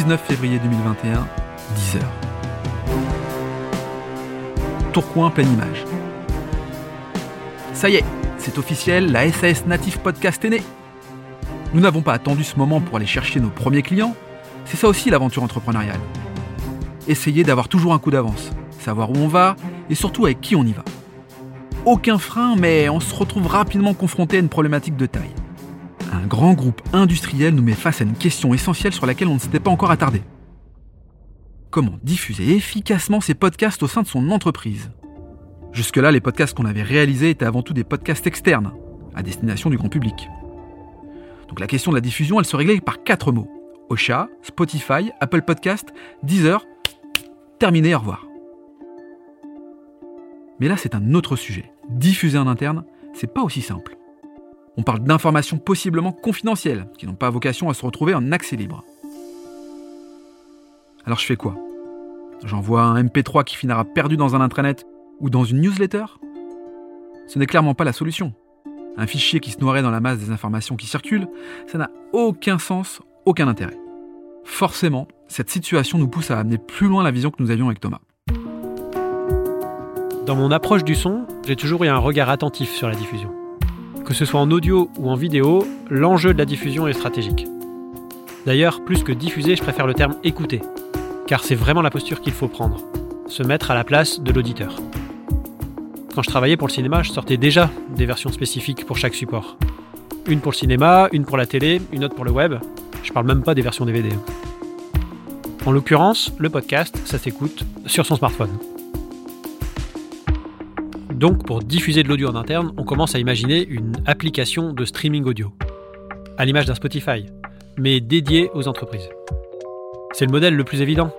19 février 2021, 10h. Tourcoing, pleine image. Ça y est, c'est officiel, la SAS Native Podcast est née. Nous n'avons pas attendu ce moment pour aller chercher nos premiers clients. C'est ça aussi l'aventure entrepreneuriale. Essayer d'avoir toujours un coup d'avance, savoir où on va et surtout avec qui on y va. Aucun frein, mais on se retrouve rapidement confronté à une problématique de taille. Un grand groupe industriel nous met face à une question essentielle sur laquelle on ne s'était pas encore attardé. Comment diffuser efficacement ces podcasts au sein de son entreprise? Jusque-là, les podcasts qu'on avait réalisés étaient avant tout des podcasts externes, à destination du grand public. Donc la question de la diffusion, elle se réglait par quatre mots. Ocha, Spotify, Apple Podcast, Deezer. Terminé, au revoir. Mais là, c'est un autre sujet. Diffuser en interne, c'est pas aussi simple. On parle d'informations possiblement confidentielles, qui n'ont pas vocation à se retrouver en accès libre. Alors je fais quoi? J'envoie un MP3 qui finira perdu dans un intranet ou dans une newsletter? Ce n'est clairement pas la solution. Un fichier qui se noierait dans la masse des informations qui circulent, ça n'a aucun sens, aucun intérêt. Forcément, cette situation nous pousse à amener plus loin la vision que nous avions avec Thomas. Dans mon approche du son, j'ai toujours eu un regard attentif sur la diffusion. Que ce soit en audio ou en vidéo, l'enjeu de la diffusion est stratégique. D'ailleurs, plus que diffuser, je préfère le terme écouter, car c'est vraiment la posture qu'il faut prendre, se mettre à la place de l'auditeur. Quand je travaillais pour le cinéma, je sortais déjà des versions spécifiques pour chaque support. Une pour le cinéma, une pour la télé, une autre pour le web. Je parle même pas des versions DVD. En l'occurrence, le podcast, ça s'écoute sur son smartphone. Donc, pour diffuser de l'audio en interne, on commence à imaginer une application de streaming audio, à l'image d'un Spotify, mais dédiée aux entreprises. C'est le modèle le plus évident.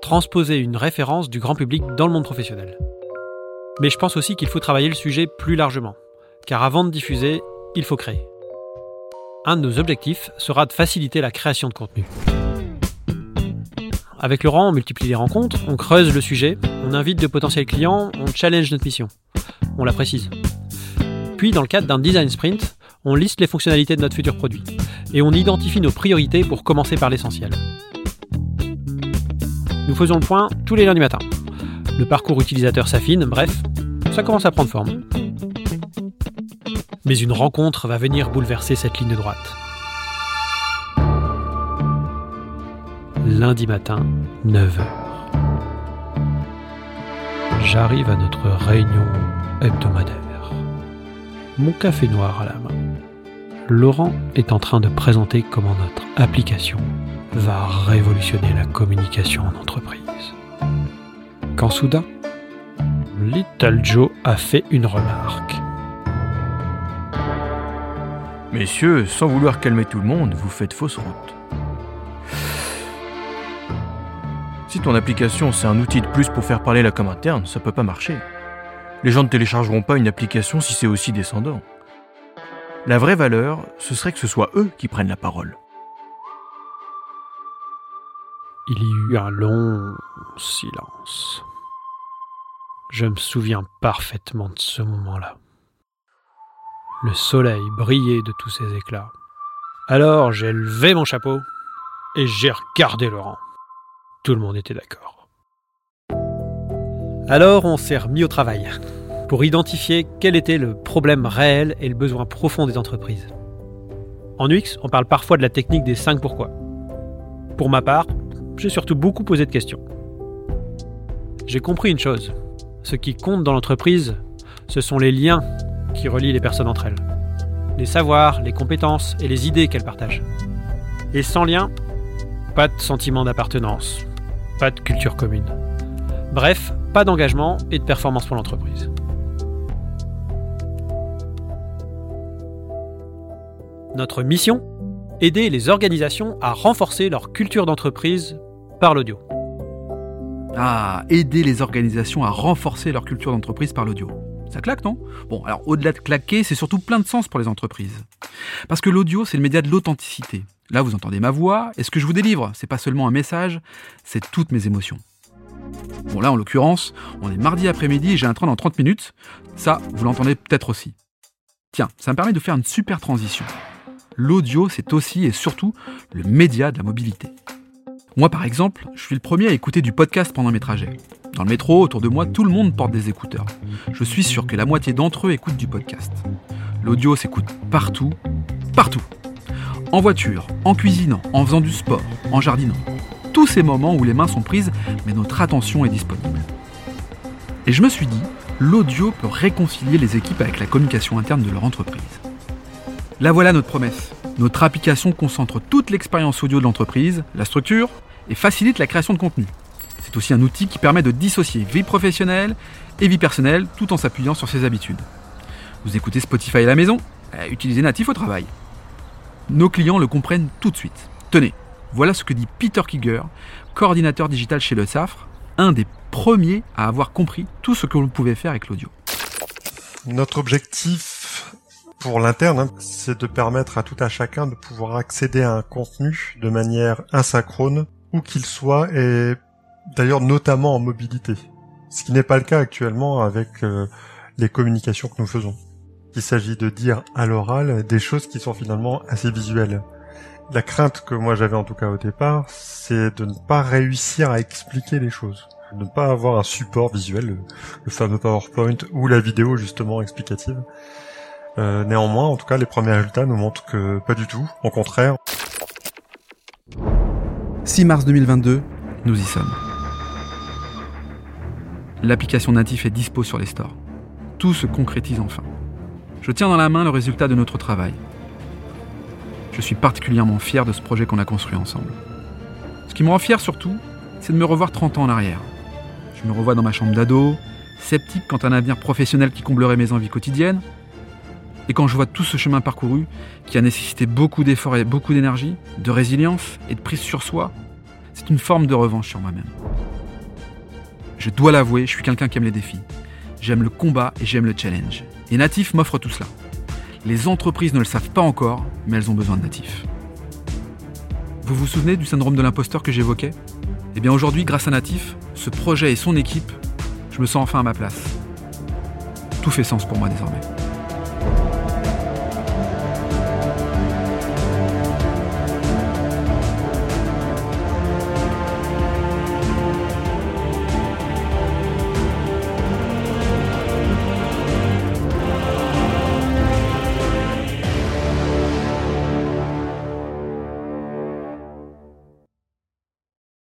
Transposer une référence du grand public dans le monde professionnel. Mais je pense aussi qu'il faut travailler le sujet plus largement, car avant de diffuser, il faut créer. Un de nos objectifs sera de faciliter la création de contenu. Avec Laurent, on multiplie les rencontres, on creuse le sujet, on invite de potentiels clients, on challenge notre mission. On la précise. Puis, dans le cadre d'un design sprint, on liste les fonctionnalités de notre futur produit et on identifie nos priorités pour commencer par l'essentiel. Nous faisons le point tous les lundis matins. Le parcours utilisateur s'affine, bref, ça commence à prendre forme. Mais une rencontre va venir bouleverser cette ligne droite. lundi matin, 9h. J'arrive à notre réunion Mon café noir à la main. Laurent est en train de présenter comment notre application va révolutionner la communication en entreprise. Quand soudain, Little Joe a fait une remarque. Messieurs, sans vouloir calmer tout le monde, vous faites fausse route. Si ton application c'est un outil de plus pour faire parler la com interne, ça peut pas marcher. Les gens ne téléchargeront pas une application si c'est aussi descendant. La vraie valeur, ce serait que ce soit eux qui prennent la parole. Il y eut un long silence. Je me souviens parfaitement de ce moment-là. Le soleil brillait de tous ses éclats. Alors j'ai levé mon chapeau et j'ai regardé Laurent. Tout le monde était d'accord. Alors on s'est remis au travail pour identifier quel était le problème réel et le besoin profond des entreprises. En UX, on parle parfois de la technique des 5 pourquoi. Pour ma part, j'ai surtout beaucoup posé de questions. J'ai compris une chose. Ce qui compte dans l'entreprise, ce sont les liens qui relient les personnes entre elles. Les savoirs, les compétences et les idées qu'elles partagent. Et sans lien, pas de sentiment d'appartenance, pas de culture commune. Bref, pas d'engagement et de performance pour l'entreprise. Notre mission Aider les organisations à renforcer leur culture d'entreprise par l'audio. Ah, aider les organisations à renforcer leur culture d'entreprise par l'audio. Ça claque, non? Bon, alors au-delà de claquer, c'est surtout plein de sens pour les entreprises. Parce que l'audio, c'est le média de l'authenticité. Là, vous entendez ma voix, et ce que je vous délivre, c'est pas seulement un message, c'est toutes mes émotions. Bon, là, en l'occurrence, on est mardi après-midi et j'ai un train dans 30 minutes. Ça, vous l'entendez peut-être aussi. Tiens, ça me permet de faire une super transition. L'audio, c'est aussi et surtout le média de la mobilité. Moi par exemple, je suis le premier à écouter du podcast pendant mes trajets. Dans le métro, autour de moi, tout le monde porte des écouteurs. Je suis sûr que la moitié d'entre eux écoutent du podcast. L'audio s'écoute partout, partout. En voiture, en cuisinant, en faisant du sport, en jardinant. Tous ces moments où les mains sont prises, mais notre attention est disponible. Et je me suis dit, l'audio peut réconcilier les équipes avec la communication interne de leur entreprise. Là voilà notre promesse. Notre application concentre toute l'expérience audio de l'entreprise, la structure, et facilite la création de contenu. C'est aussi un outil qui permet de dissocier vie professionnelle et vie personnelle tout en s'appuyant sur ses habitudes. Vous écoutez Spotify à la maison Utilisez Natif au travail. Nos clients le comprennent tout de suite. Tenez, voilà ce que dit Peter Kiger, coordinateur digital chez le SAFRE, un des premiers à avoir compris tout ce que l'on pouvait faire avec l'audio. Notre objectif pour l'interne, hein, c'est de permettre à tout à chacun de pouvoir accéder à un contenu de manière asynchrone, où qu'il soit, et d'ailleurs notamment en mobilité. Ce qui n'est pas le cas actuellement avec euh, les communications que nous faisons. Il s'agit de dire à l'oral des choses qui sont finalement assez visuelles. La crainte que moi j'avais en tout cas au départ, c'est de ne pas réussir à expliquer les choses. De ne pas avoir un support visuel, le, fameux PowerPoint ou la vidéo justement explicative. Euh, néanmoins, en tout cas, les premiers résultats nous montrent que pas du tout. Au contraire. 6 mars 2022, nous y sommes. L'application Natif est dispo sur les stores. Tout se concrétise enfin. Je tiens dans la main le résultat de notre travail. Je suis particulièrement fier de ce projet qu'on a construit ensemble. Ce qui me rend fier surtout, c'est de me revoir 30 ans en arrière. Je me revois dans ma chambre d'ado, sceptique quant à un avenir professionnel qui comblerait mes envies quotidiennes. Et quand je vois tout ce chemin parcouru, qui a nécessité beaucoup d'efforts et beaucoup d'énergie, de résilience et de prise sur soi, c'est une forme de revanche sur moi-même. Je dois l'avouer, je suis quelqu'un qui aime les défis. J'aime le combat et j'aime le challenge. Et Natif m'offre tout cela. Les entreprises ne le savent pas encore, mais elles ont besoin de Natif. Vous vous souvenez du syndrome de l'imposteur que j'évoquais? Eh bien aujourd'hui, grâce à Natif, ce projet et son équipe, je me sens enfin à ma place. Tout fait sens pour moi désormais.